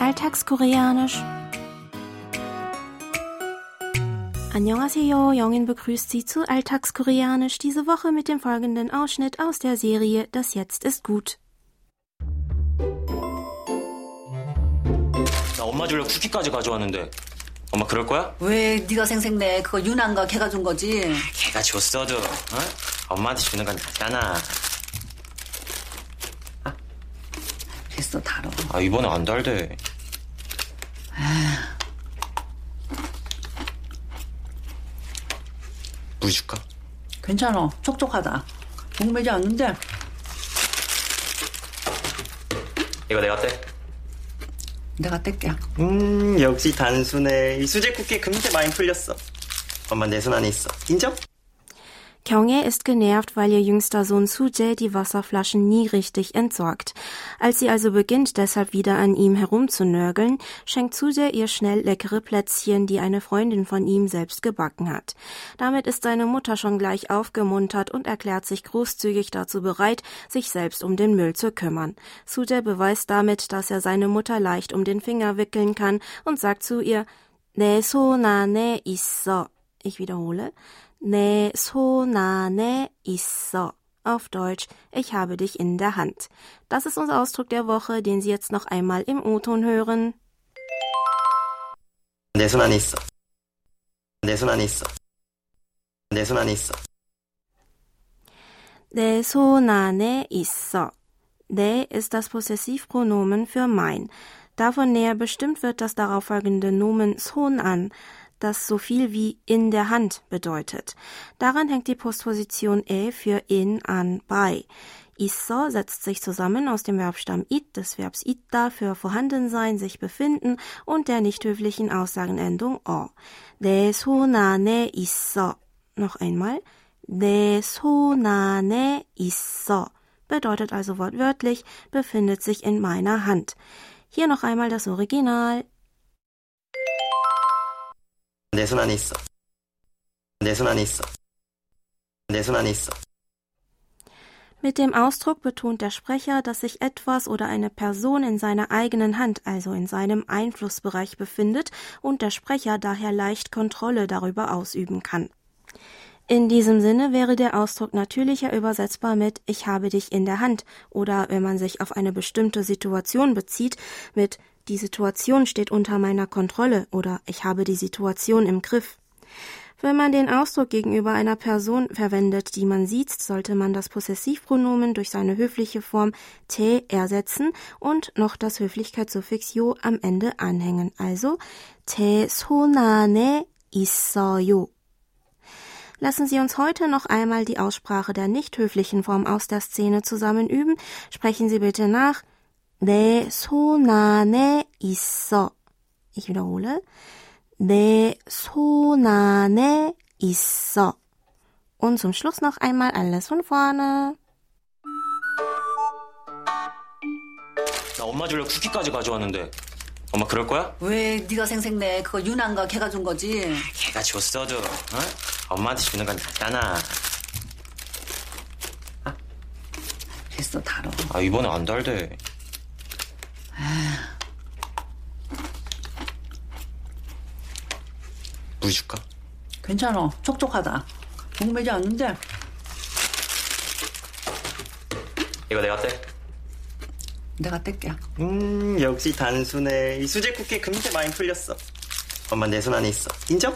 Alltagskoreanisch. Annyeonghaseyo, Jongin begrüßt Sie zu Alltagskoreanisch diese Woche mit dem folgenden Ausschnitt aus der Serie Das Jetzt ist gut. 나 엄마 주려고 쿠키까지 가져왔는데 엄마 그럴 거야? 왜 네가 생색내? 그거 유난가 걔가 준 거지. 걔가 줬어도 어? 엄마한테 주는 건 같잖아 됐어 다뤄. 아 이번에 안 달대 물 줄까? 괜찮아. 촉촉하다. 목매지 않는데 이거 내가 떼? 내가 뗄게. 음 역시 단순해 이 수제 쿠키 금세 많이 풀렸어 엄마 내 손 안에 있어 인정? Kyunghae ist genervt, weil ihr jüngster Sohn Suje die Wasserflaschen nie richtig entsorgt. Als sie also beginnt, deshalb wieder an ihm herumzunörgeln, schenkt Suje ihr schnell leckere Plätzchen, die eine Freundin von ihm selbst gebacken hat. Damit ist seine Mutter schon gleich aufgemuntert und erklärt sich großzügig dazu bereit, sich selbst um den Müll zu kümmern. Suje beweist damit, dass er seine Mutter leicht um den Finger wickeln kann und sagt zu ihr, 내 손 안에 있어. Ich wiederhole. 내 손 안에 있어. Auf Deutsch, ich habe dich in der Hand. Das ist unser Ausdruck der Woche, den Sie jetzt noch einmal im O-Ton hören. 내 손 안에 있어 내 손 안에 있어 내 손 안에 있어 내 손 안에 있어. 내 ist das Possessivpronomen für mein. Davon näher bestimmt wird das darauffolgende Nomen 손 an, das so viel wie in der Hand bedeutet. Daran hängt die Postposition e für in, an, bei. Isso setzt sich zusammen aus dem Verbstamm it, des Verbs ita für vorhanden sein, sich befinden und der nicht höflichen Aussagenendung o. 내 손 안에 있어. Noch einmal. 내 손 안에 있어. Bedeutet also wortwörtlich, befindet sich in meiner Hand. Hier noch einmal das Original. Desonanisto. Desonanisto. Desonanisto. Mit dem Ausdruck betont der Sprecher, dass sich etwas oder eine Person in seiner eigenen Hand, also in seinem Einflussbereich befindet und der Sprecher daher leicht Kontrolle darüber ausüben kann. In diesem Sinne wäre der Ausdruck natürlicher übersetzbar mit Ich habe dich in der Hand oder wenn man sich auf eine bestimmte Situation bezieht, mit Die Situation steht unter meiner Kontrolle oder Ich habe die Situation im Griff. Wenn man den Ausdruck gegenüber einer Person verwendet, die man sieht, sollte man das Possessivpronomen durch seine höfliche Form te ersetzen und noch das Höflichkeitssuffix yo am Ende anhängen. Also 제 손 안에 있어요. Lassen Sie uns heute noch einmal die Aussprache der nicht höflichen Form aus der Szene zusammen üben. Sprechen Sie bitte nach. 내 손 안에 있어. Ich wiederhole. 내손 안에 있어. Und zum Schluss noch einmal alles von vorne. 나 엄마 주려고 쿠키까지 가져왔는데 엄마 그럴 거야? 왜 네가 생색내? 그거 유난가 걔가 준 거지. 걔가 줬어도 어? 엄마한테 주는 건 같잖아 됐어 다뤄. 아 이번에 안 달대 물 줄까? 괜찮아. 촉촉하다. 목매지 않는데 이거 내가 떼? 내가 뗄게. 음 역시 단순해 이 수제 쿠키 금세 많이 풀렸어 엄마 내 손 안에 있어 인정?